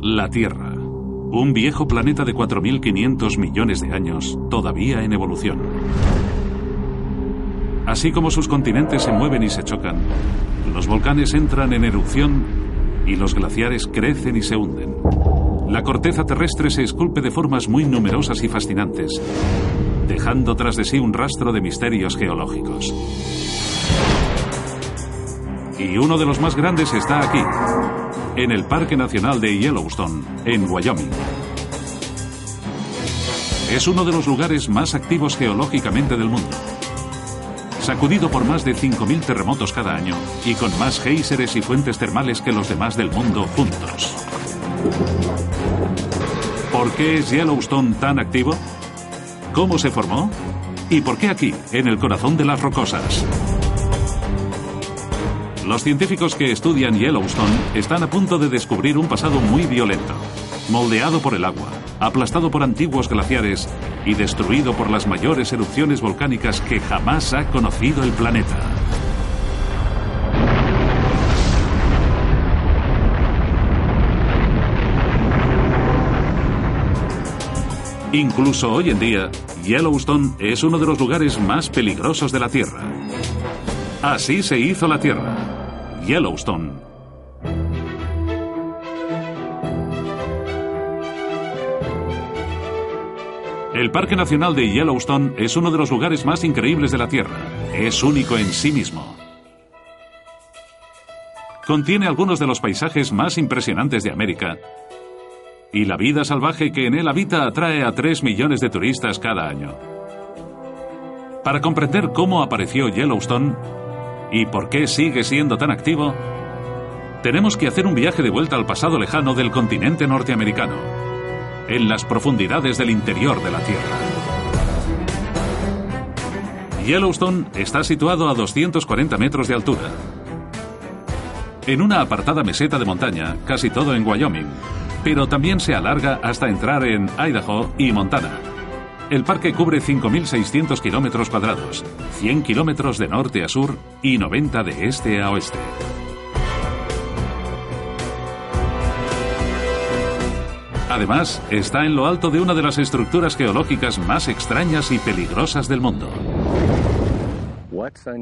La Tierra. Un viejo planeta de 4.500 millones de años, todavía en evolución. Así como sus continentes se mueven y se chocan, los volcanes entran en erupción y los glaciares crecen y se hunden. La corteza terrestre se esculpe de formas muy numerosas y fascinantes, dejando tras de sí un rastro de misterios geológicos. Y uno de los más grandes está aquí, en el Parque Nacional de Yellowstone, en Wyoming. Es uno de los lugares más activos geológicamente del mundo. Sacudido por más de 5.000 terremotos cada año y con más géiseres y fuentes termales que los demás del mundo juntos. ¿Por qué es Yellowstone tan activo? ¿Cómo se formó? ¿Y por qué aquí, en el corazón de las rocosas? Los científicos que estudian Yellowstone están a punto de descubrir un pasado muy violento, moldeado por el agua, aplastado por antiguos glaciares y destruido por las mayores erupciones volcánicas que jamás ha conocido el planeta. Incluso hoy en día, Yellowstone es uno de los lugares más peligrosos de la Tierra. Así se hizo la Tierra. Yellowstone. El Parque Nacional de Yellowstone es uno de los lugares más increíbles de la Tierra. Es único en sí mismo. Contiene algunos de los paisajes más impresionantes de América. Y la vida salvaje que en él habita atrae a 3 millones de turistas cada año. Para comprender cómo apareció Yellowstone, y por qué sigue siendo tan activo, tenemos que hacer un viaje de vuelta al pasado lejano del continente norteamericano, en las profundidades del interior de la Tierra. Yellowstone está situado a 240 metros de altura, en una apartada meseta de montaña, casi todo en Wyoming, pero también se alarga hasta entrar en Idaho y Montana. El parque cubre 5.600 kilómetros cuadrados, 100 kilómetros de norte a sur y 90 de este a oeste. Además, está en lo alto de una de las estructuras geológicas más extrañas y peligrosas del mundo.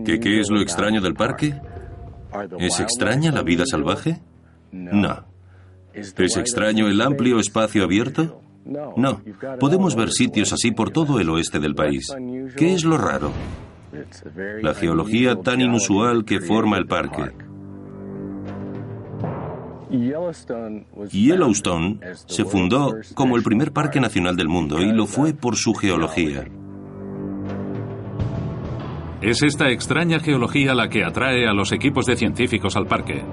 ¿Qué, qué es lo extraño del parque? ¿Es extraña la vida salvaje? No. ¿Es extraño el amplio espacio abierto? No, podemos ver sitios así por todo el oeste del país. ¿Qué es lo raro? La geología tan inusual que forma el parque. Yellowstone se fundó como el primer parque nacional del mundo y lo fue por su geología. Es esta extraña geología la que atrae a los equipos de científicos al parque.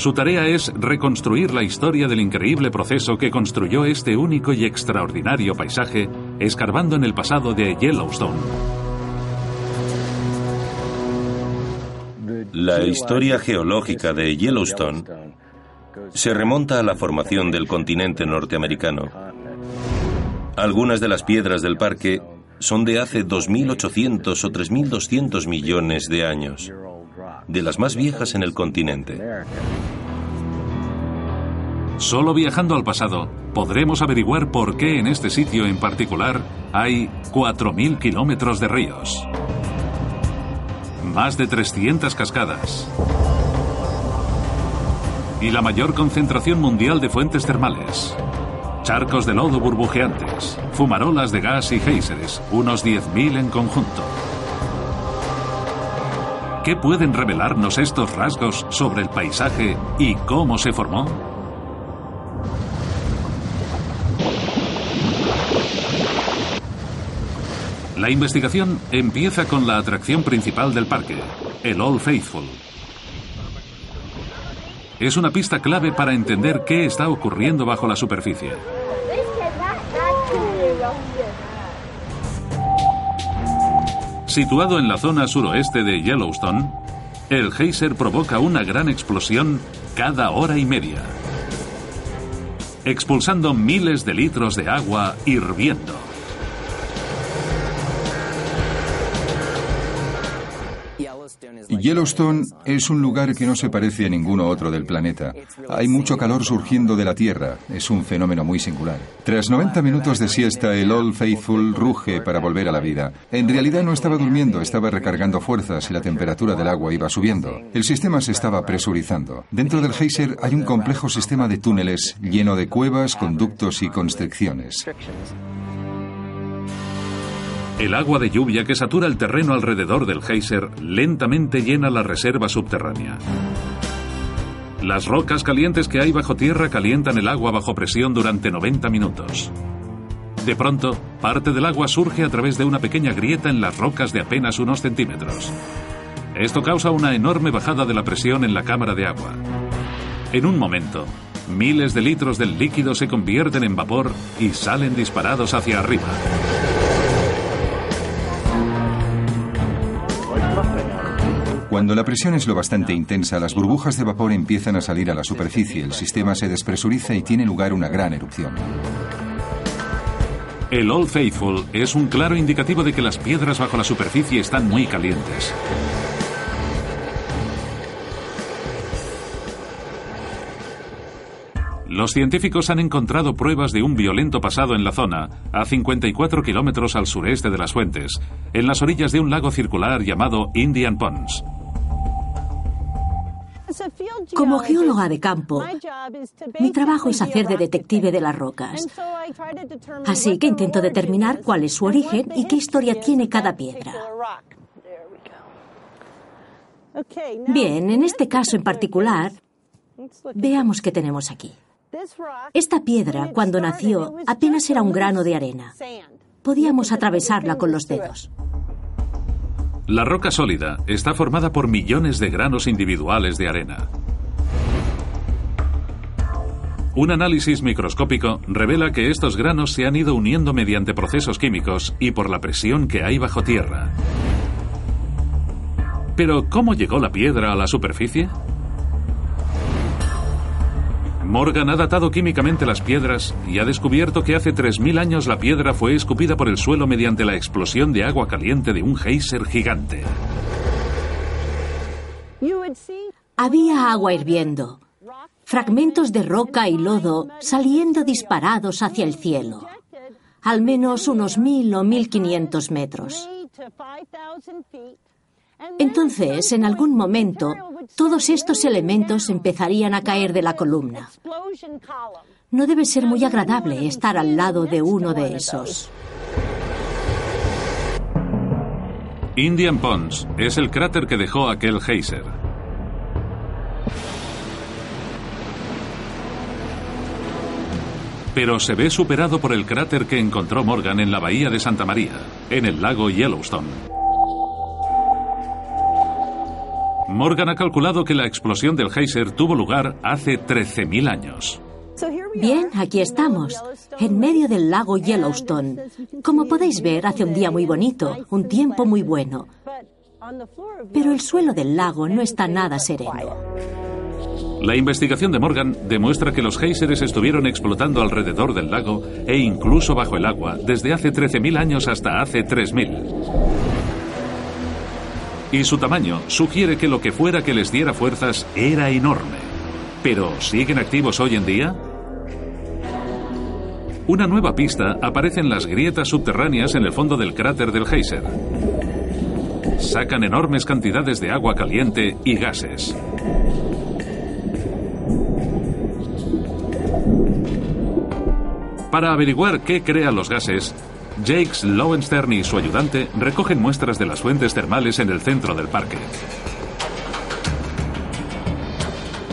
Su tarea es reconstruir la historia del increíble proceso que construyó este único y extraordinario paisaje, escarbando en el pasado de Yellowstone. La historia geológica de Yellowstone se remonta a la formación del continente norteamericano. Algunas de las piedras del parque son de hace 2.800 o 3.200 millones de años de las más viejas en el continente. Solo viajando al pasado podremos averiguar por qué en este sitio en particular hay 4.000 kilómetros de ríos, más de 300 cascadas y la mayor concentración mundial de fuentes termales, charcos de lodo burbujeantes, fumarolas de gas y géiseres, unos 10.000 en conjunto. ¿Qué pueden revelarnos estos rasgos sobre el paisaje y cómo se formó? La investigación empieza con la atracción principal del parque, el Old Faithful. Es una pista clave para entender qué está ocurriendo bajo la superficie. Situado en la zona suroeste de Yellowstone, el geyser provoca una gran explosión cada hora y media, expulsando miles de litros de agua hirviendo. Yellowstone es un lugar que no se parece a ninguno otro del planeta. Hay mucho calor surgiendo de la Tierra. Es un fenómeno muy singular. Tras 90 minutos de siesta, el Old Faithful ruge para volver a la vida. En realidad no estaba durmiendo, estaba recargando fuerzas y la temperatura del agua iba subiendo. El sistema se estaba presurizando. Dentro del geyser hay un complejo sistema de túneles lleno de cuevas, conductos y constricciones. El agua de lluvia que satura el terreno alrededor del geyser lentamente llena la reserva subterránea. Las rocas calientes que hay bajo tierra calientan el agua bajo presión durante 90 minutos. De pronto, parte del agua surge a través de una pequeña grieta en las rocas de apenas unos centímetros. Esto causa una enorme bajada de la presión en la cámara de agua. En un momento, miles de litros del líquido se convierten en vapor y salen disparados hacia arriba. Cuando la presión es lo bastante intensa, las burbujas de vapor empiezan a salir a la superficie, el sistema se despresuriza y tiene lugar una gran erupción. El Old Faithful es un claro indicativo de que las piedras bajo la superficie están muy calientes. Los científicos han encontrado pruebas de un violento pasado en la zona, a 54 kilómetros al sureste de las fuentes, en las orillas de un lago circular llamado Indian Ponds. Como geóloga de campo, mi trabajo es hacer de detective de las rocas. Así que intento determinar cuál es su origen y qué historia tiene cada piedra. Bien, en este caso en particular, veamos qué tenemos aquí. Esta piedra, cuando nació, apenas era un grano de arena. Podíamos atravesarla con los dedos. La roca sólida está formada por millones de granos individuales de arena. Un análisis microscópico revela que estos granos se han ido uniendo mediante procesos químicos y por la presión que hay bajo tierra. Pero, ¿cómo llegó la piedra a la superficie? Morgan ha datado químicamente las piedras y ha descubierto que hace 3.000 años la piedra fue escupida por el suelo mediante la explosión de agua caliente de un geyser gigante. Había agua hirviendo, fragmentos de roca y lodo saliendo disparados hacia el cielo, al menos unos mil o mil quinientos metros. Entonces, en algún momento, todos estos elementos empezarían a caer de la columna. No debe ser muy agradable estar al lado de uno de esos. Indian Ponds es el cráter que dejó aquel geyser. Pero se ve superado por el cráter que encontró Morgan en la bahía de Santa María, en el lago Yellowstone. Morgan ha calculado que la explosión del geyser tuvo lugar hace 13.000 años. Bien, aquí estamos, en medio del lago Yellowstone. Como podéis ver, hace un día muy bonito, un tiempo muy bueno. Pero el suelo del lago no está nada sereno. La investigación de Morgan demuestra que los géiseres estuvieron explotando alrededor del lago e incluso bajo el agua desde hace 13.000 años hasta hace 3.000 y su tamaño sugiere que lo que fuera que les diera fuerzas era enorme. Pero, ¿siguen activos hoy en día? Una nueva pista aparece en las grietas subterráneas en el fondo del cráter del geyser. Sacan enormes cantidades de agua caliente y gases. Para averiguar qué crean los gases, Jakes Lowenstern y su ayudante recogen muestras de las fuentes termales en el centro del parque.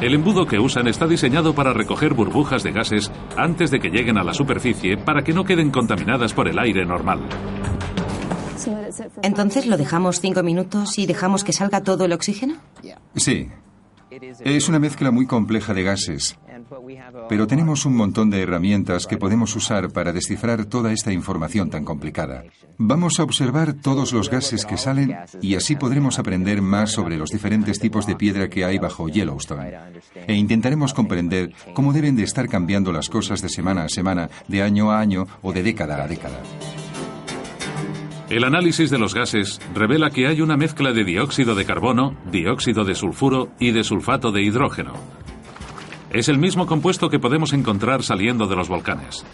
El embudo que usan está diseñado para recoger burbujas de gases antes de que lleguen a la superficie para que no queden contaminadas por el aire normal. Entonces lo dejamos cinco minutos y dejamos que salga todo el oxígeno. Sí. Es una mezcla muy compleja de gases. Pero tenemos un montón de herramientas que podemos usar para descifrar toda esta información tan complicada. Vamos a observar todos los gases que salen y así podremos aprender más sobre los diferentes tipos de piedra que hay bajo Yellowstone. E intentaremos comprender cómo deben de estar cambiando las cosas de semana a semana, de año a año o de década a década. El análisis de los gases revela que hay una mezcla de dióxido de carbono, dióxido de sulfuro y de sulfato de hidrógeno. Es el mismo compuesto que podemos encontrar saliendo de los volcanes.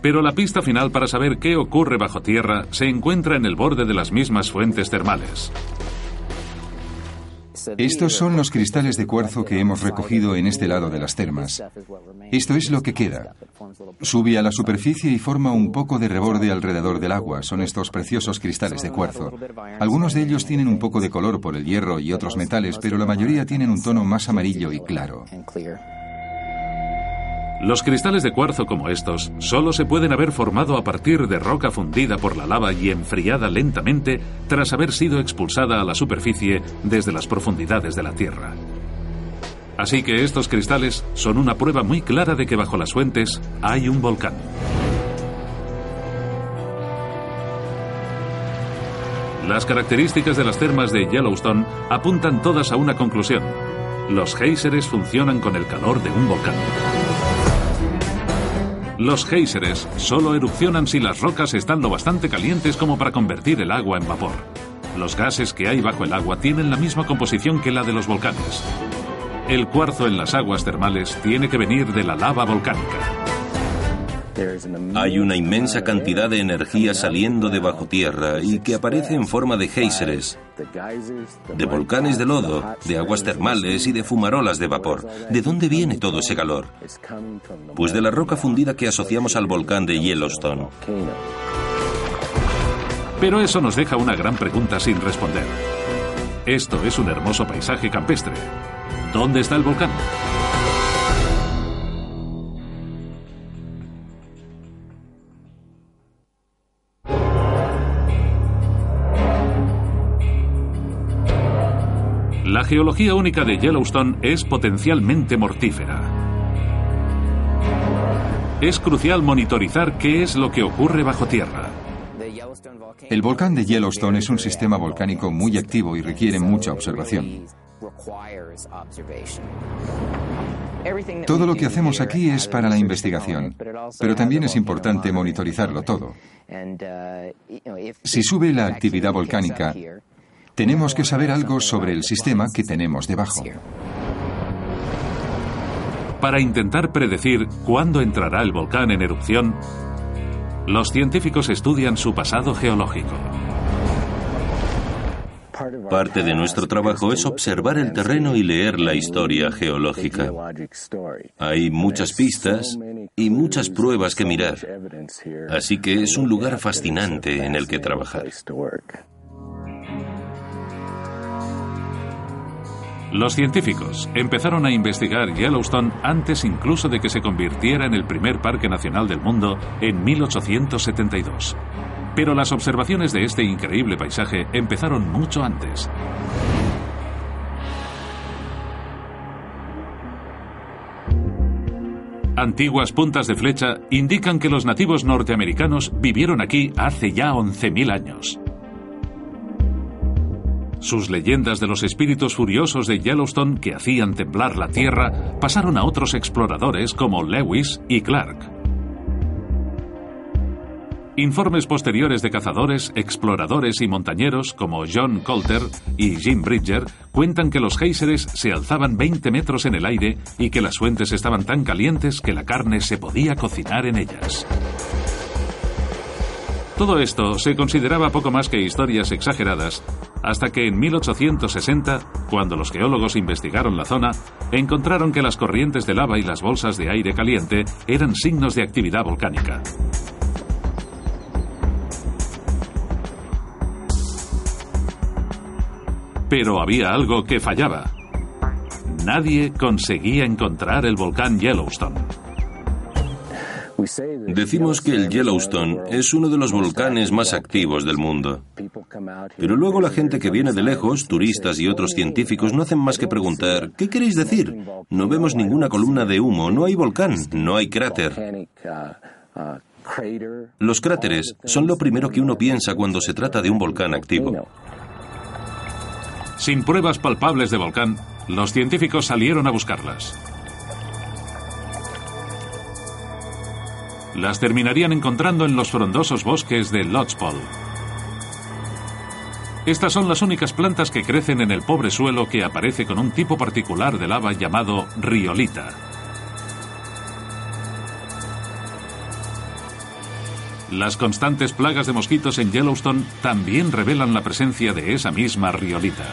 Pero la pista final para saber qué ocurre bajo tierra se encuentra en el borde de las mismas fuentes termales. Estos son los cristales de cuarzo que hemos recogido en este lado de las termas. Esto es lo que queda. Sube a la superficie y forma un poco de reborde alrededor del agua. Son estos preciosos cristales de cuarzo. Algunos de ellos tienen un poco de color por el hierro y otros metales, pero la mayoría tienen un tono más amarillo y claro. Los cristales de cuarzo como estos solo se pueden haber formado a partir de roca fundida por la lava y enfriada lentamente tras haber sido expulsada a la superficie desde las profundidades de la Tierra. Así que estos cristales son una prueba muy clara de que bajo las fuentes hay un volcán. Las características de las termas de Yellowstone apuntan todas a una conclusión. Los géiseres funcionan con el calor de un volcán. Los géiseres solo erupcionan si las rocas están lo bastante calientes como para convertir el agua en vapor. Los gases que hay bajo el agua tienen la misma composición que la de los volcanes. El cuarzo en las aguas termales tiene que venir de la lava volcánica. Hay una inmensa cantidad de energía saliendo de bajo tierra y que aparece en forma de géiseres, de volcanes de lodo, de aguas termales y de fumarolas de vapor. ¿De dónde viene todo ese calor? Pues de la roca fundida que asociamos al volcán de Yellowstone. Pero eso nos deja una gran pregunta sin responder. Esto es un hermoso paisaje campestre. ¿Dónde está el volcán? Geología única de Yellowstone es potencialmente mortífera. Es crucial monitorizar qué es lo que ocurre bajo tierra. El volcán de Yellowstone es un sistema volcánico muy activo y requiere mucha observación. Todo lo que hacemos aquí es para la investigación, pero también es importante monitorizarlo todo. Si sube la actividad volcánica, tenemos que saber algo sobre el sistema que tenemos debajo. Para intentar predecir cuándo entrará el volcán en erupción, los científicos estudian su pasado geológico. Parte de nuestro trabajo es observar el terreno y leer la historia geológica. Hay muchas pistas y muchas pruebas que mirar, así que es un lugar fascinante en el que trabajar. Los científicos empezaron a investigar Yellowstone antes incluso de que se convirtiera en el primer parque nacional del mundo en 1872. Pero las observaciones de este increíble paisaje empezaron mucho antes. Antiguas puntas de flecha indican que los nativos norteamericanos vivieron aquí hace ya 11.000 años. Sus leyendas de los espíritus furiosos de Yellowstone que hacían temblar la tierra pasaron a otros exploradores como Lewis y Clark. Informes posteriores de cazadores, exploradores y montañeros como John Coulter y Jim Bridger cuentan que los géiseres se alzaban 20 metros en el aire y que las fuentes estaban tan calientes que la carne se podía cocinar en ellas. Todo esto se consideraba poco más que historias exageradas, hasta que en 1860, cuando los geólogos investigaron la zona, encontraron que las corrientes de lava y las bolsas de aire caliente eran signos de actividad volcánica. Pero había algo que fallaba. Nadie conseguía encontrar el volcán Yellowstone. Decimos que el Yellowstone es uno de los volcanes más activos del mundo. Pero luego la gente que viene de lejos, turistas y otros científicos, no hacen más que preguntar, ¿qué queréis decir? No vemos ninguna columna de humo, no hay volcán, no hay cráter. Los cráteres son lo primero que uno piensa cuando se trata de un volcán activo. Sin pruebas palpables de volcán, los científicos salieron a buscarlas. Las terminarían encontrando en los frondosos bosques de Lodgepole. Estas son las únicas plantas que crecen en el pobre suelo que aparece con un tipo particular de lava llamado riolita. Las constantes plagas de mosquitos en Yellowstone también revelan la presencia de esa misma riolita.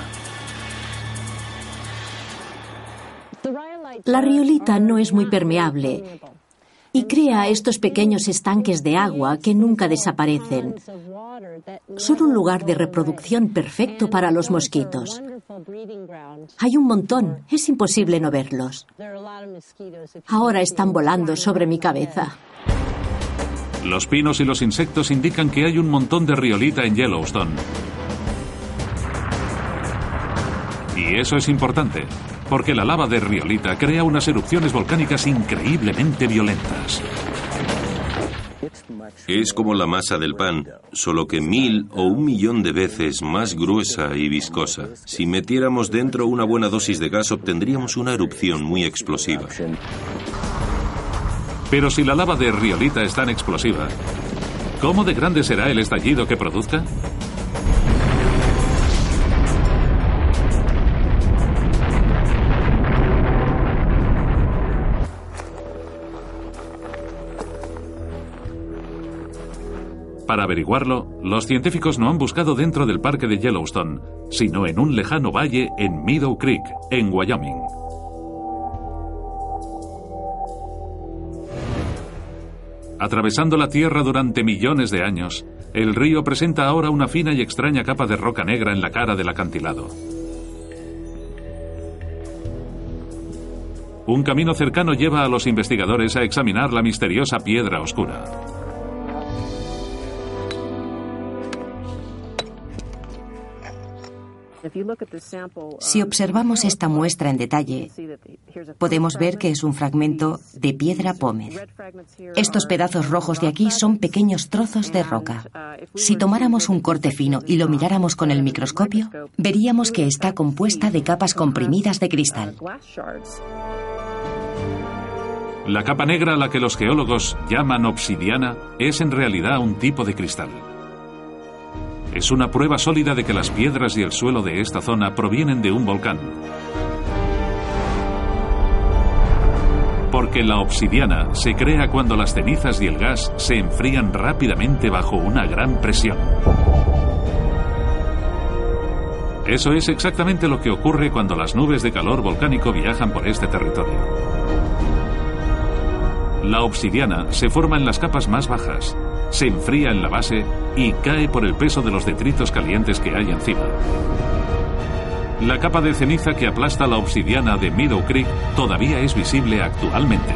La riolita no es muy permeable y crea estos pequeños estanques de agua que nunca desaparecen. Son un lugar de reproducción perfecto para los mosquitos. Hay un montón, es imposible no verlos. Ahora están volando sobre mi cabeza. Los pinos y los insectos indican que hay un montón de riolita en Yellowstone. Y eso es importante, porque la lava de riolita crea unas erupciones volcánicas increíblemente violentas. Es como la masa del pan, solo que mil o un millón de veces más gruesa y viscosa. Si metiéramos dentro una buena dosis de gas obtendríamos una erupción muy explosiva. Pero si la lava de riolita es tan explosiva, ¿cómo de grande será el estallido que produzca? Para averiguarlo, los científicos no han buscado dentro del parque de Yellowstone, sino en un lejano valle en Meadow Creek, en Wyoming. Atravesando la Tierra durante millones de años, el río presenta ahora una fina y extraña capa de roca negra en la cara del acantilado. Un camino cercano lleva a los investigadores a examinar la misteriosa piedra oscura. Si observamos esta muestra en detalle, podemos ver que es un fragmento de piedra pómez. Estos pedazos rojos de aquí son pequeños trozos de roca. Si tomáramos un corte fino y lo miráramos con el microscopio, veríamos que está compuesta de capas comprimidas de cristal. La capa negra a la que los geólogos llaman obsidiana es en realidad un tipo de cristal es una prueba sólida de que las piedras y el suelo de esta zona provienen de un volcán. Porque la obsidiana se crea cuando las cenizas y el gas se enfrían rápidamente bajo una gran presión. Eso es exactamente lo que ocurre cuando las nubes de calor volcánico viajan por este territorio. La obsidiana se forma en las capas más bajas, se enfría en la base y cae por el peso de los detritos calientes que hay encima. La capa de ceniza que aplasta la obsidiana de Meadow Creek todavía es visible actualmente.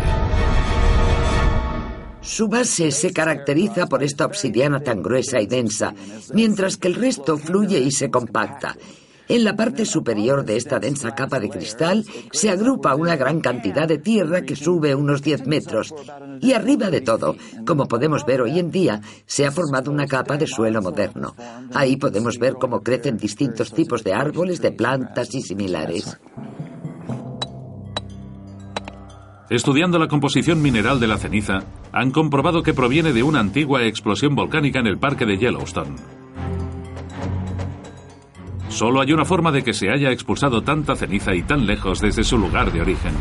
Su base se caracteriza por esta obsidiana tan gruesa y densa, mientras que el resto fluye y se compacta. En la parte superior de esta densa capa de cristal se agrupa una gran cantidad de tierra que sube unos 10 metros. Y arriba de todo, como podemos ver hoy en día, se ha formado una capa de suelo moderno. Ahí podemos ver cómo crecen distintos tipos de árboles, de plantas y similares. Estudiando la composición mineral de la ceniza, han comprobado que proviene de una antigua explosión volcánica en el parque de Yellowstone. Solo hay una forma de que se haya expulsado tanta ceniza y tan lejos desde su lugar de origen.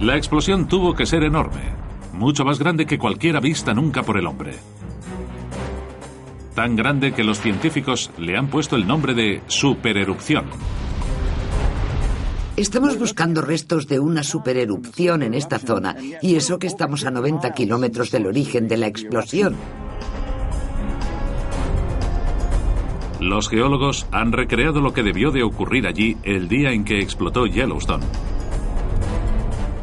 La explosión tuvo que ser enorme, mucho más grande que cualquiera vista nunca por el hombre. Tan grande que los científicos le han puesto el nombre de supererupción. Estamos buscando restos de una supererupción en esta zona, y eso que estamos a 90 kilómetros del origen de la explosión. Los geólogos han recreado lo que debió de ocurrir allí el día en que explotó Yellowstone.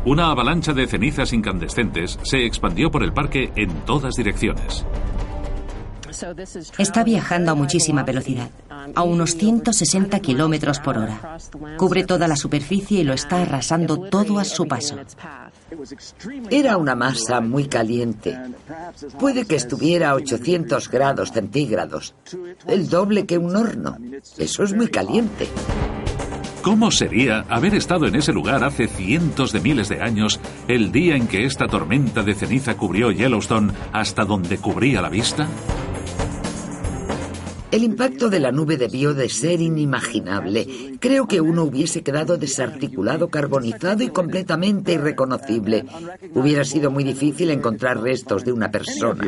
Una avalancha de cenizas incandescentes se expandió por el parque en todas direcciones. Está viajando a muchísima velocidad, a unos 160 kilómetros por hora. Cubre toda la superficie y lo está arrasando todo a su paso. Era una masa muy caliente. Puede que estuviera a 800 grados centígrados, el doble que un horno. Eso es muy caliente. ¿Cómo sería haber estado en ese lugar hace cientos de miles de años, el día en que esta tormenta de ceniza cubrió Yellowstone hasta donde cubría la vista? El impacto de la nube debió de ser inimaginable. Creo que uno hubiese quedado desarticulado, carbonizado y completamente irreconocible. Hubiera sido muy difícil encontrar restos de una persona.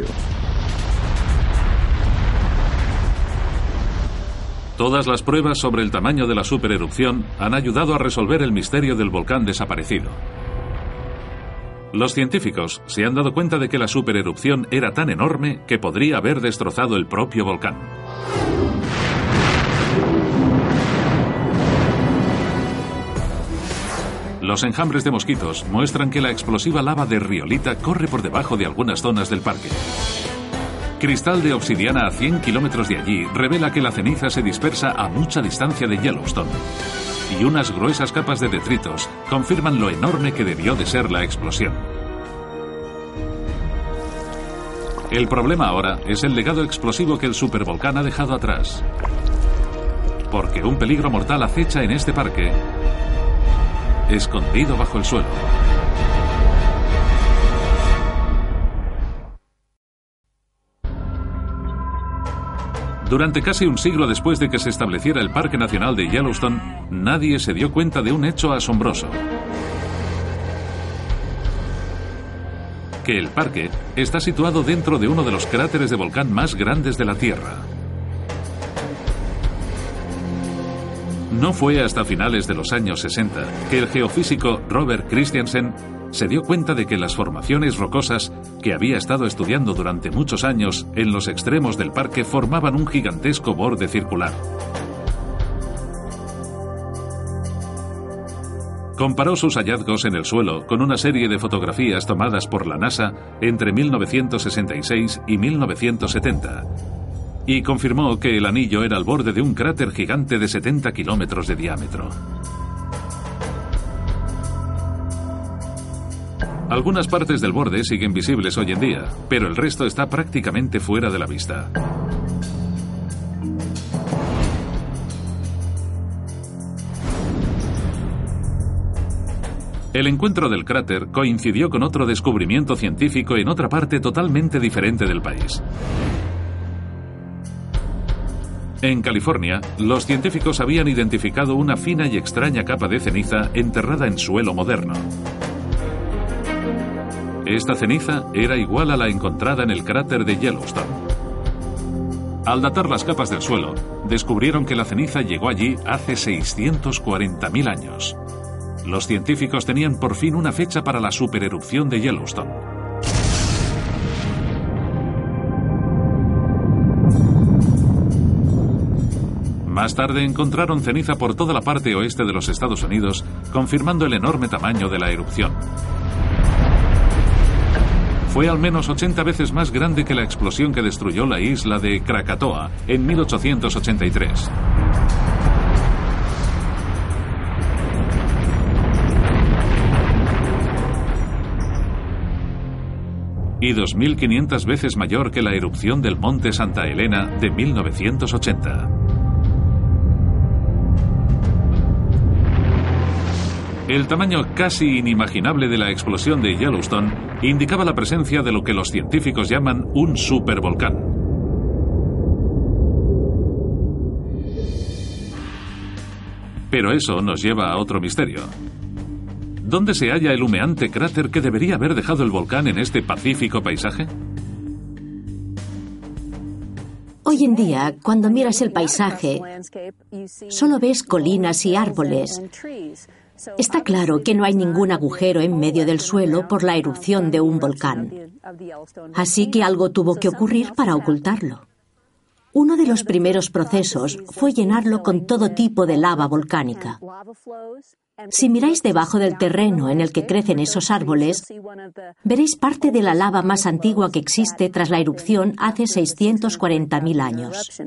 Todas las pruebas sobre el tamaño de la supererupción han ayudado a resolver el misterio del volcán desaparecido. Los científicos se han dado cuenta de que la supererupción era tan enorme que podría haber destrozado el propio volcán. Los enjambres de mosquitos muestran que la explosiva lava de Riolita corre por debajo de algunas zonas del parque. Cristal de obsidiana a 100 kilómetros de allí revela que la ceniza se dispersa a mucha distancia de Yellowstone y unas gruesas capas de detritos confirman lo enorme que debió de ser la explosión. El problema ahora es el legado explosivo que el supervolcán ha dejado atrás. Porque un peligro mortal acecha en este parque, escondido bajo el suelo. Durante casi un siglo después de que se estableciera el Parque Nacional de Yellowstone, nadie se dio cuenta de un hecho asombroso. Que el parque está situado dentro de uno de los cráteres de volcán más grandes de la Tierra. No fue hasta finales de los años 60 que el geofísico Robert Christiansen se dio cuenta de que las formaciones rocosas que había estado estudiando durante muchos años en los extremos del parque formaban un gigantesco borde circular. Comparó sus hallazgos en el suelo con una serie de fotografías tomadas por la NASA entre 1966 y 1970 y confirmó que el anillo era el borde de un cráter gigante de 70 kilómetros de diámetro. Algunas partes del borde siguen visibles hoy en día, pero el resto está prácticamente fuera de la vista. El encuentro del cráter coincidió con otro descubrimiento científico en otra parte totalmente diferente del país. En California, los científicos habían identificado una fina y extraña capa de ceniza enterrada en suelo moderno. Esta ceniza era igual a la encontrada en el cráter de Yellowstone. Al datar las capas del suelo, descubrieron que la ceniza llegó allí hace 640.000 años. Los científicos tenían por fin una fecha para la supererupción de Yellowstone. Más tarde encontraron ceniza por toda la parte oeste de los Estados Unidos, confirmando el enorme tamaño de la erupción fue al menos 80 veces más grande que la explosión que destruyó la isla de Krakatoa en 1883. y 2.500 veces mayor que la erupción del monte Santa Elena de 1980. El tamaño casi inimaginable de la explosión de Yellowstone indicaba la presencia de lo que los científicos llaman un supervolcán. Pero eso nos lleva a otro misterio. ¿Dónde se halla el humeante cráter que debería haber dejado el volcán en este pacífico paisaje? Hoy en día, cuando miras el paisaje, solo ves colinas y árboles. Está claro que no hay ningún agujero en medio del suelo por la erupción de un volcán. Así que algo tuvo que ocurrir para ocultarlo. Uno de los primeros procesos fue llenarlo con todo tipo de lava volcánica. Si miráis debajo del terreno en el que crecen esos árboles, veréis parte de la lava más antigua que existe tras la erupción hace 640.000 años.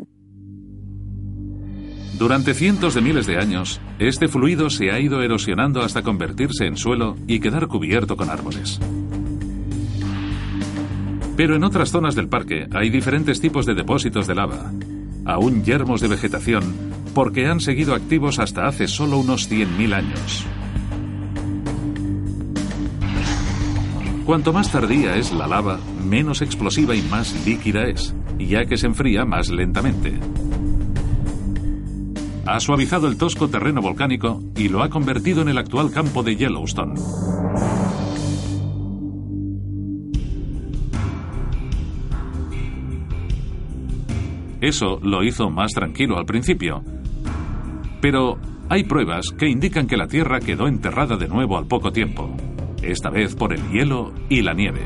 Durante cientos de miles de años, este fluido se ha ido erosionando hasta convertirse en suelo y quedar cubierto con árboles. Pero en otras zonas del parque hay diferentes tipos de depósitos de lava, aún yermos de vegetación, porque han seguido activos hasta hace solo unos 100.000 años. Cuanto más tardía es la lava, menos explosiva y más líquida es, ya que se enfría más lentamente. Ha suavizado el tosco terreno volcánico y lo ha convertido en el actual campo de Yellowstone. Eso lo hizo más tranquilo al principio. Pero hay pruebas que indican que la Tierra quedó enterrada de nuevo al poco tiempo, esta vez por el hielo y la nieve.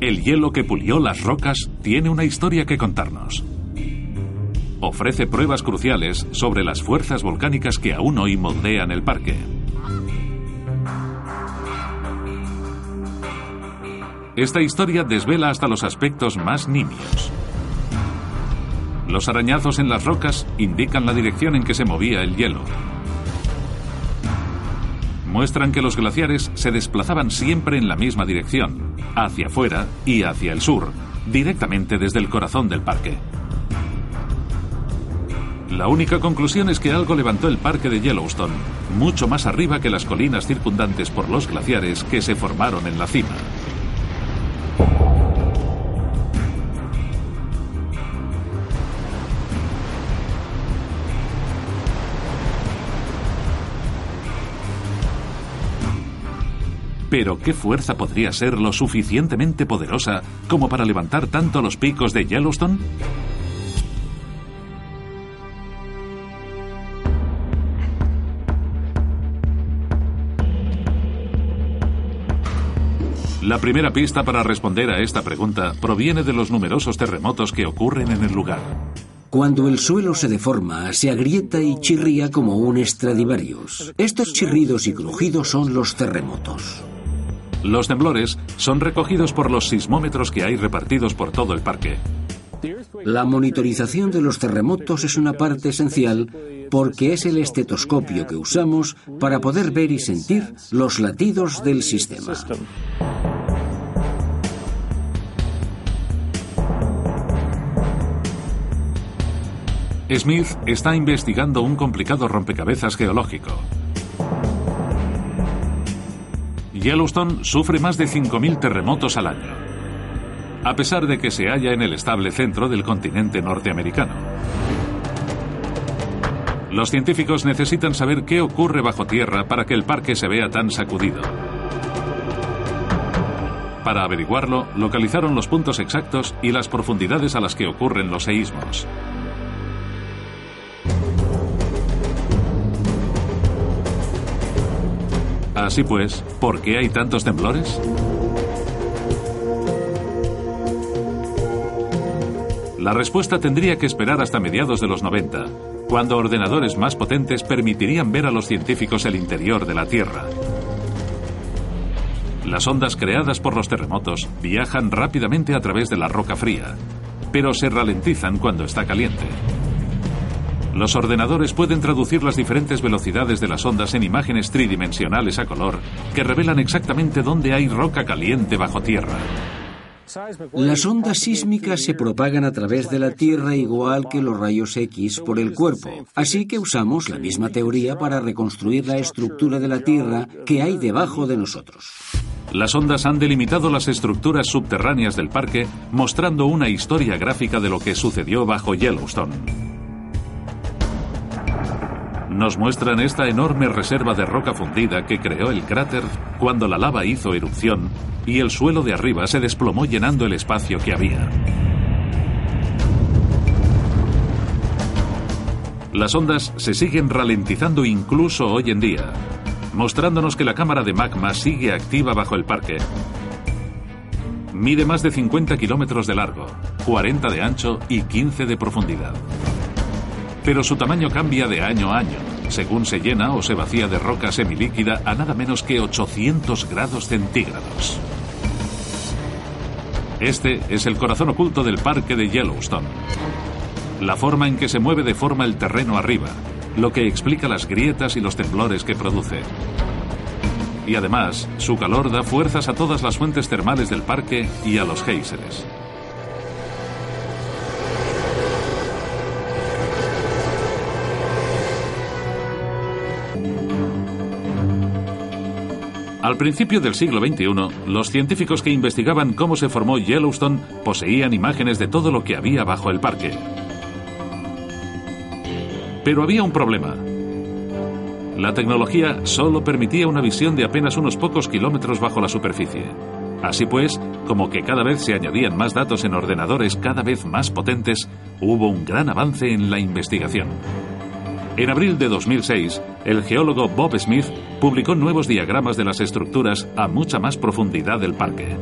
El hielo que pulió las rocas tiene una historia que contarnos. Ofrece pruebas cruciales sobre las fuerzas volcánicas que aún hoy moldean el parque. Esta historia desvela hasta los aspectos más nimios. Los arañazos en las rocas indican la dirección en que se movía el hielo. Muestran que los glaciares se desplazaban siempre en la misma dirección, hacia afuera y hacia el sur, directamente desde el corazón del parque. La única conclusión es que algo levantó el parque de Yellowstone, mucho más arriba que las colinas circundantes por los glaciares que se formaron en la cima. Pero ¿qué fuerza podría ser lo suficientemente poderosa como para levantar tanto los picos de Yellowstone? La primera pista para responder a esta pregunta proviene de los numerosos terremotos que ocurren en el lugar. Cuando el suelo se deforma, se agrieta y chirría como un Stradivarius. Estos chirridos y crujidos son los terremotos. Los temblores son recogidos por los sismómetros que hay repartidos por todo el parque. La monitorización de los terremotos es una parte esencial porque es el estetoscopio que usamos para poder ver y sentir los latidos del sistema. Smith está investigando un complicado rompecabezas geológico. Yellowstone sufre más de 5.000 terremotos al año, a pesar de que se halla en el estable centro del continente norteamericano. Los científicos necesitan saber qué ocurre bajo tierra para que el parque se vea tan sacudido. Para averiguarlo, localizaron los puntos exactos y las profundidades a las que ocurren los seísmos. Así pues, ¿por qué hay tantos temblores? La respuesta tendría que esperar hasta mediados de los 90, cuando ordenadores más potentes permitirían ver a los científicos el interior de la Tierra. Las ondas creadas por los terremotos viajan rápidamente a través de la roca fría, pero se ralentizan cuando está caliente. Los ordenadores pueden traducir las diferentes velocidades de las ondas en imágenes tridimensionales a color que revelan exactamente dónde hay roca caliente bajo tierra. Las ondas sísmicas se propagan a través de la Tierra igual que los rayos X por el cuerpo, así que usamos la misma teoría para reconstruir la estructura de la Tierra que hay debajo de nosotros. Las ondas han delimitado las estructuras subterráneas del parque, mostrando una historia gráfica de lo que sucedió bajo Yellowstone. Nos muestran esta enorme reserva de roca fundida que creó el cráter cuando la lava hizo erupción y el suelo de arriba se desplomó llenando el espacio que había. Las ondas se siguen ralentizando incluso hoy en día, mostrándonos que la cámara de magma sigue activa bajo el parque. Mide más de 50 kilómetros de largo, 40 de ancho y 15 de profundidad pero su tamaño cambia de año a año, según se llena o se vacía de roca semilíquida a nada menos que 800 grados centígrados. Este es el corazón oculto del parque de Yellowstone. La forma en que se mueve de forma el terreno arriba, lo que explica las grietas y los temblores que produce. Y además, su calor da fuerzas a todas las fuentes termales del parque y a los géiseres. Al principio del siglo XXI, los científicos que investigaban cómo se formó Yellowstone poseían imágenes de todo lo que había bajo el parque. Pero había un problema. La tecnología solo permitía una visión de apenas unos pocos kilómetros bajo la superficie. Así pues, como que cada vez se añadían más datos en ordenadores cada vez más potentes, hubo un gran avance en la investigación. En abril de 2006, el geólogo Bob Smith publicó nuevos diagramas de las estructuras a mucha más profundidad del parque.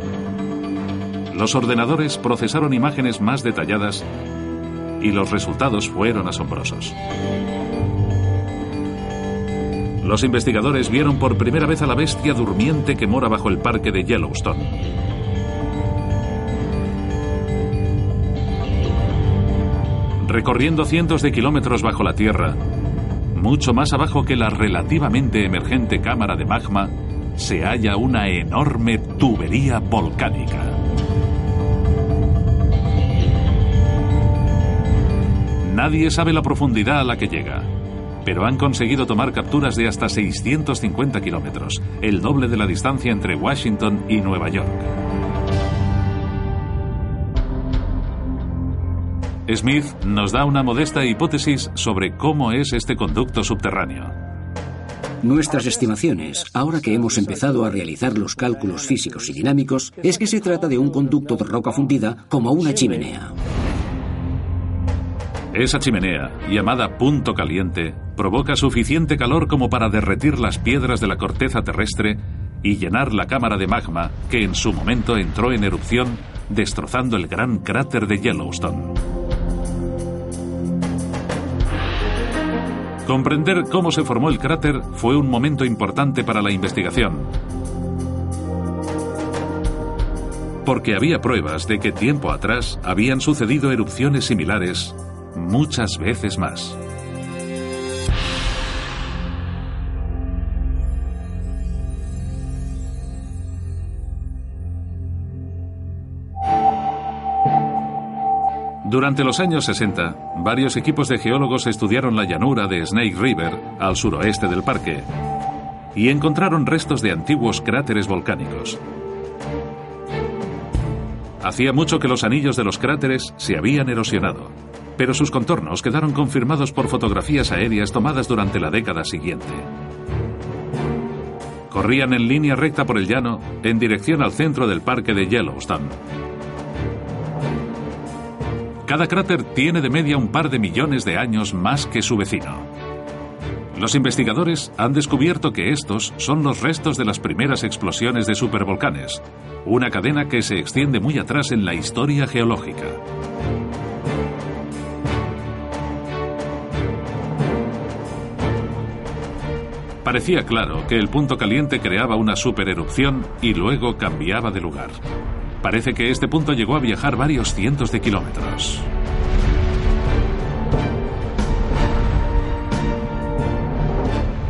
Los ordenadores procesaron imágenes más detalladas y los resultados fueron asombrosos. Los investigadores vieron por primera vez a la bestia durmiente que mora bajo el parque de Yellowstone. Recorriendo cientos de kilómetros bajo la Tierra, mucho más abajo que la relativamente emergente cámara de magma, se halla una enorme tubería volcánica. Nadie sabe la profundidad a la que llega, pero han conseguido tomar capturas de hasta 650 kilómetros, el doble de la distancia entre Washington y Nueva York. Smith nos da una modesta hipótesis sobre cómo es este conducto subterráneo. Nuestras estimaciones, ahora que hemos empezado a realizar los cálculos físicos y dinámicos, es que se trata de un conducto de roca fundida como una chimenea. Esa chimenea, llamada punto caliente, provoca suficiente calor como para derretir las piedras de la corteza terrestre y llenar la cámara de magma que en su momento entró en erupción, destrozando el gran cráter de Yellowstone. Comprender cómo se formó el cráter fue un momento importante para la investigación, porque había pruebas de que tiempo atrás habían sucedido erupciones similares muchas veces más. Durante los años 60, varios equipos de geólogos estudiaron la llanura de Snake River, al suroeste del parque, y encontraron restos de antiguos cráteres volcánicos. Hacía mucho que los anillos de los cráteres se habían erosionado, pero sus contornos quedaron confirmados por fotografías aéreas tomadas durante la década siguiente. Corrían en línea recta por el llano en dirección al centro del parque de Yellowstone. Cada cráter tiene de media un par de millones de años más que su vecino. Los investigadores han descubierto que estos son los restos de las primeras explosiones de supervolcanes, una cadena que se extiende muy atrás en la historia geológica. Parecía claro que el punto caliente creaba una supererupción y luego cambiaba de lugar. Parece que este punto llegó a viajar varios cientos de kilómetros.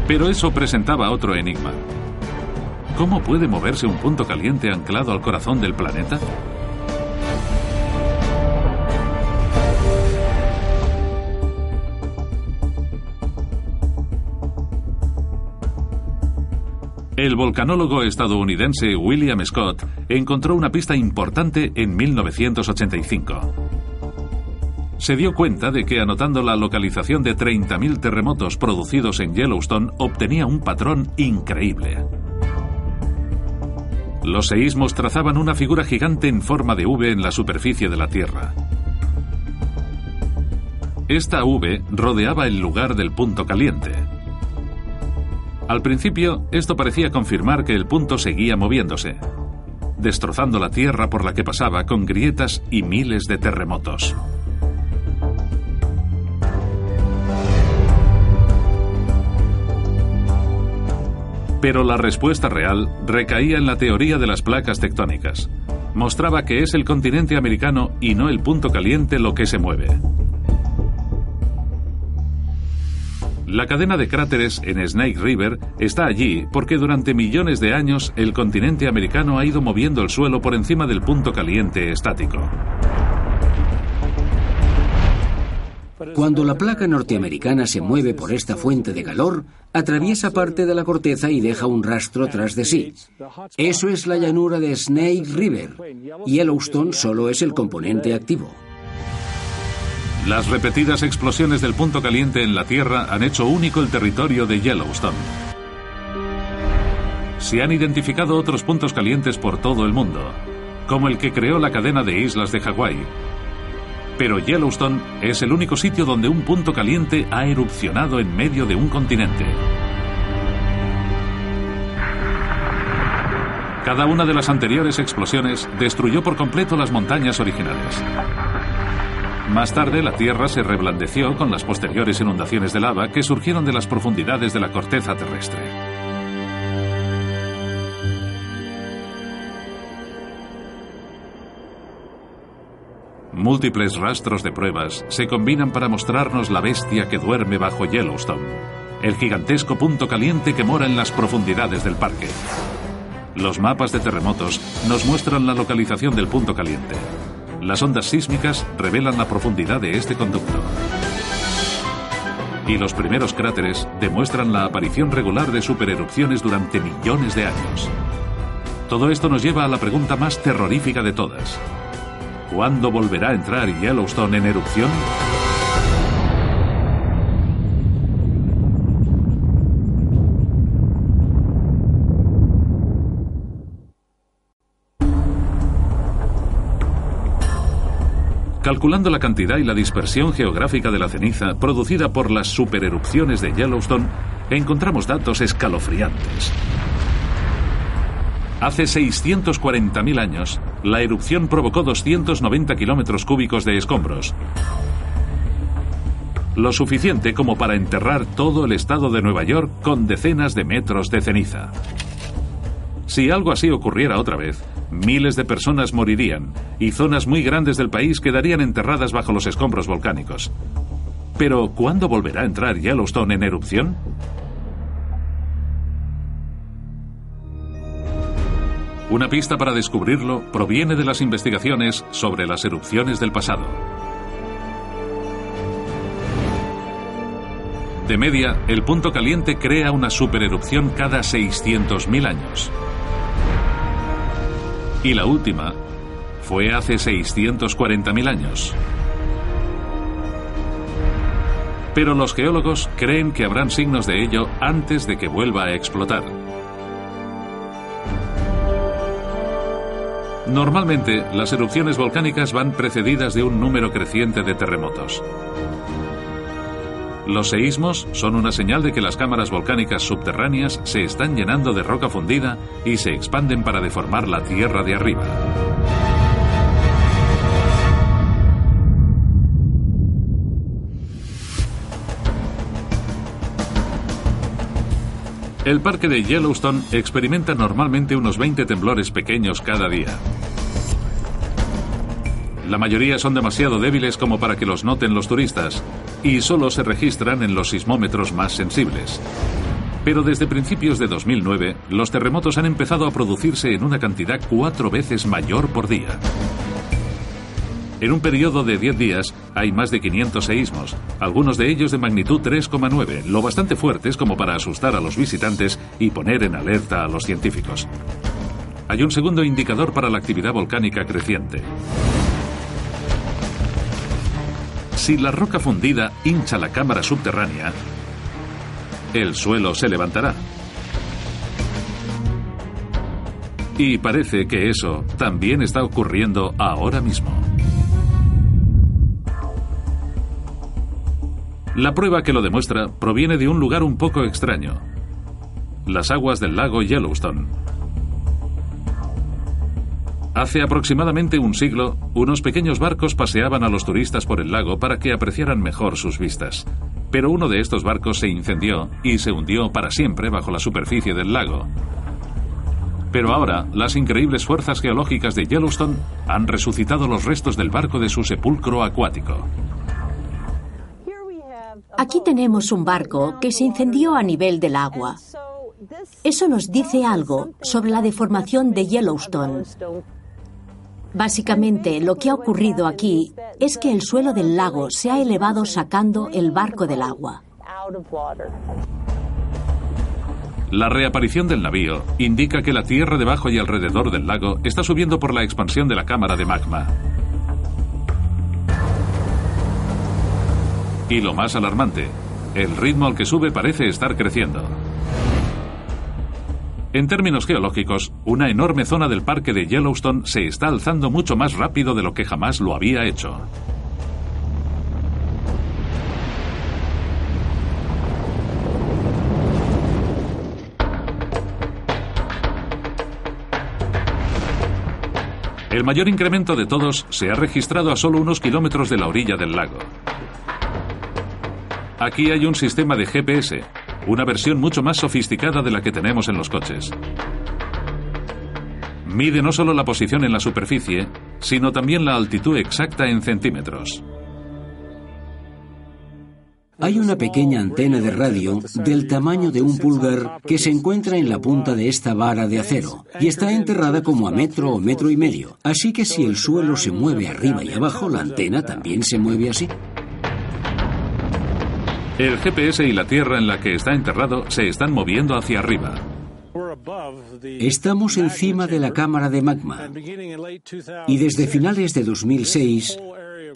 Pero eso presentaba otro enigma. ¿Cómo puede moverse un punto caliente anclado al corazón del planeta? El volcanólogo estadounidense William Scott encontró una pista importante en 1985. Se dio cuenta de que anotando la localización de 30.000 terremotos producidos en Yellowstone obtenía un patrón increíble. Los seísmos trazaban una figura gigante en forma de V en la superficie de la Tierra. Esta V rodeaba el lugar del punto caliente. Al principio, esto parecía confirmar que el punto seguía moviéndose, destrozando la tierra por la que pasaba con grietas y miles de terremotos. Pero la respuesta real recaía en la teoría de las placas tectónicas. Mostraba que es el continente americano y no el punto caliente lo que se mueve. La cadena de cráteres en Snake River está allí porque durante millones de años el continente americano ha ido moviendo el suelo por encima del punto caliente estático. Cuando la placa norteamericana se mueve por esta fuente de calor, atraviesa parte de la corteza y deja un rastro tras de sí. Eso es la llanura de Snake River. Yellowstone solo es el componente activo. Las repetidas explosiones del punto caliente en la Tierra han hecho único el territorio de Yellowstone. Se han identificado otros puntos calientes por todo el mundo, como el que creó la cadena de islas de Hawái. Pero Yellowstone es el único sitio donde un punto caliente ha erupcionado en medio de un continente. Cada una de las anteriores explosiones destruyó por completo las montañas originales. Más tarde, la Tierra se reblandeció con las posteriores inundaciones de lava que surgieron de las profundidades de la corteza terrestre. Múltiples rastros de pruebas se combinan para mostrarnos la bestia que duerme bajo Yellowstone, el gigantesco punto caliente que mora en las profundidades del parque. Los mapas de terremotos nos muestran la localización del punto caliente. Las ondas sísmicas revelan la profundidad de este conducto. Y los primeros cráteres demuestran la aparición regular de supererupciones durante millones de años. Todo esto nos lleva a la pregunta más terrorífica de todas. ¿Cuándo volverá a entrar Yellowstone en erupción? Calculando la cantidad y la dispersión geográfica de la ceniza producida por las supererupciones de Yellowstone, encontramos datos escalofriantes. Hace 640.000 años, la erupción provocó 290 kilómetros cúbicos de escombros. Lo suficiente como para enterrar todo el estado de Nueva York con decenas de metros de ceniza. Si algo así ocurriera otra vez, miles de personas morirían y zonas muy grandes del país quedarían enterradas bajo los escombros volcánicos. Pero, ¿cuándo volverá a entrar Yellowstone en erupción? Una pista para descubrirlo proviene de las investigaciones sobre las erupciones del pasado. De media, el punto caliente crea una supererupción cada 600.000 años y la última fue hace 640.000 años. Pero los geólogos creen que habrán signos de ello antes de que vuelva a explotar. Normalmente, las erupciones volcánicas van precedidas de un número creciente de terremotos. Los seísmos son una señal de que las cámaras volcánicas subterráneas se están llenando de roca fundida y se expanden para deformar la tierra de arriba. El parque de Yellowstone experimenta normalmente unos 20 temblores pequeños cada día. La mayoría son demasiado débiles como para que los noten los turistas y solo se registran en los sismómetros más sensibles. Pero desde principios de 2009, los terremotos han empezado a producirse en una cantidad cuatro veces mayor por día. En un periodo de 10 días hay más de 500 seísmos, algunos de ellos de magnitud 3,9, lo bastante fuertes como para asustar a los visitantes y poner en alerta a los científicos. Hay un segundo indicador para la actividad volcánica creciente. Si la roca fundida hincha la cámara subterránea, el suelo se levantará. Y parece que eso también está ocurriendo ahora mismo. La prueba que lo demuestra proviene de un lugar un poco extraño, las aguas del lago Yellowstone. Hace aproximadamente un siglo, unos pequeños barcos paseaban a los turistas por el lago para que apreciaran mejor sus vistas. Pero uno de estos barcos se incendió y se hundió para siempre bajo la superficie del lago. Pero ahora, las increíbles fuerzas geológicas de Yellowstone han resucitado los restos del barco de su sepulcro acuático. Aquí tenemos un barco que se incendió a nivel del agua. Eso nos dice algo sobre la deformación de Yellowstone. Básicamente, lo que ha ocurrido aquí es que el suelo del lago se ha elevado sacando el barco del agua. La reaparición del navío indica que la tierra debajo y alrededor del lago está subiendo por la expansión de la cámara de magma. Y lo más alarmante, el ritmo al que sube parece estar creciendo. En términos geológicos, una enorme zona del parque de Yellowstone se está alzando mucho más rápido de lo que jamás lo había hecho. El mayor incremento de todos se ha registrado a solo unos kilómetros de la orilla del lago. Aquí hay un sistema de GPS, una versión mucho más sofisticada de la que tenemos en los coches. Mide no solo la posición en la superficie, sino también la altitud exacta en centímetros. Hay una pequeña antena de radio del tamaño de un pulgar que se encuentra en la punta de esta vara de acero y está enterrada como a metro o metro y medio. Así que si el suelo se mueve arriba y abajo, la antena también se mueve así. El GPS y la tierra en la que está enterrado se están moviendo hacia arriba. Estamos encima de la cámara de magma y desde finales de 2006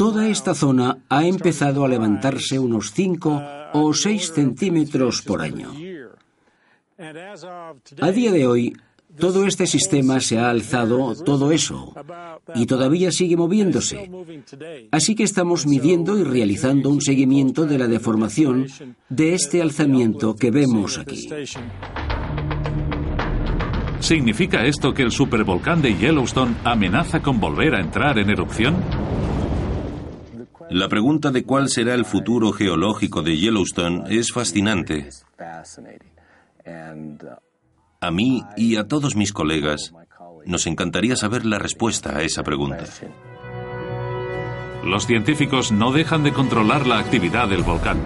Toda esta zona ha empezado a levantarse unos 5 o 6 centímetros por año. A día de hoy, todo este sistema se ha alzado todo eso y todavía sigue moviéndose. Así que estamos midiendo y realizando un seguimiento de la deformación de este alzamiento que vemos aquí. ¿Significa esto que el supervolcán de Yellowstone amenaza con volver a entrar en erupción? La pregunta de cuál será el futuro geológico de Yellowstone es fascinante. A mí y a todos mis colegas nos encantaría saber la respuesta a esa pregunta. Los científicos no dejan de controlar la actividad del volcán.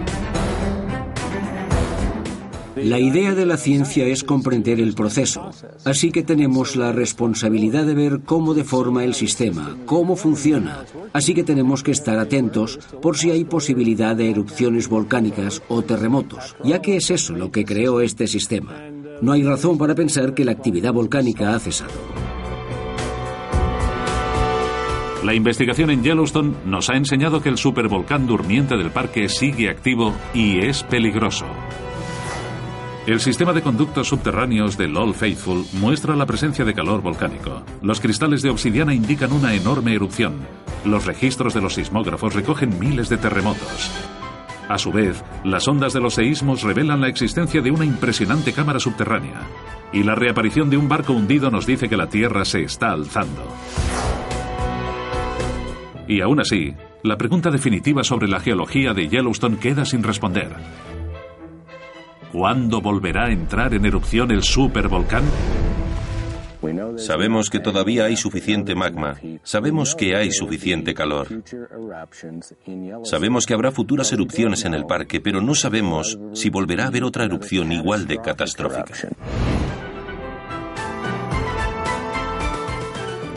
La idea de la ciencia es comprender el proceso, así que tenemos la responsabilidad de ver cómo deforma el sistema, cómo funciona, así que tenemos que estar atentos por si hay posibilidad de erupciones volcánicas o terremotos, ya que es eso lo que creó este sistema. No hay razón para pensar que la actividad volcánica ha cesado. La investigación en Yellowstone nos ha enseñado que el supervolcán durmiente del parque sigue activo y es peligroso. El sistema de conductos subterráneos del Old Faithful muestra la presencia de calor volcánico. Los cristales de obsidiana indican una enorme erupción. Los registros de los sismógrafos recogen miles de terremotos. A su vez, las ondas de los seísmos revelan la existencia de una impresionante cámara subterránea. Y la reaparición de un barco hundido nos dice que la Tierra se está alzando. Y aún así, la pregunta definitiva sobre la geología de Yellowstone queda sin responder. ¿Cuándo volverá a entrar en erupción el supervolcán? Sabemos que todavía hay suficiente magma. Sabemos que hay suficiente calor. Sabemos que habrá futuras erupciones en el parque, pero no sabemos si volverá a haber otra erupción igual de catastrófica.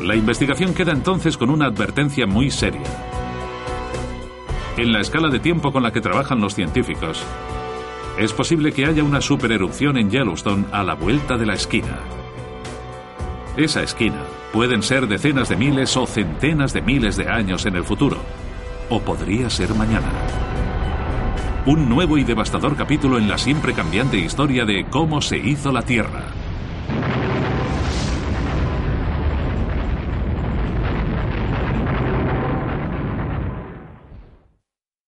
La investigación queda entonces con una advertencia muy seria. En la escala de tiempo con la que trabajan los científicos, es posible que haya una supererupción en Yellowstone a la vuelta de la esquina. Esa esquina pueden ser decenas de miles o centenas de miles de años en el futuro. O podría ser mañana. Un nuevo y devastador capítulo en la siempre cambiante historia de cómo se hizo la Tierra.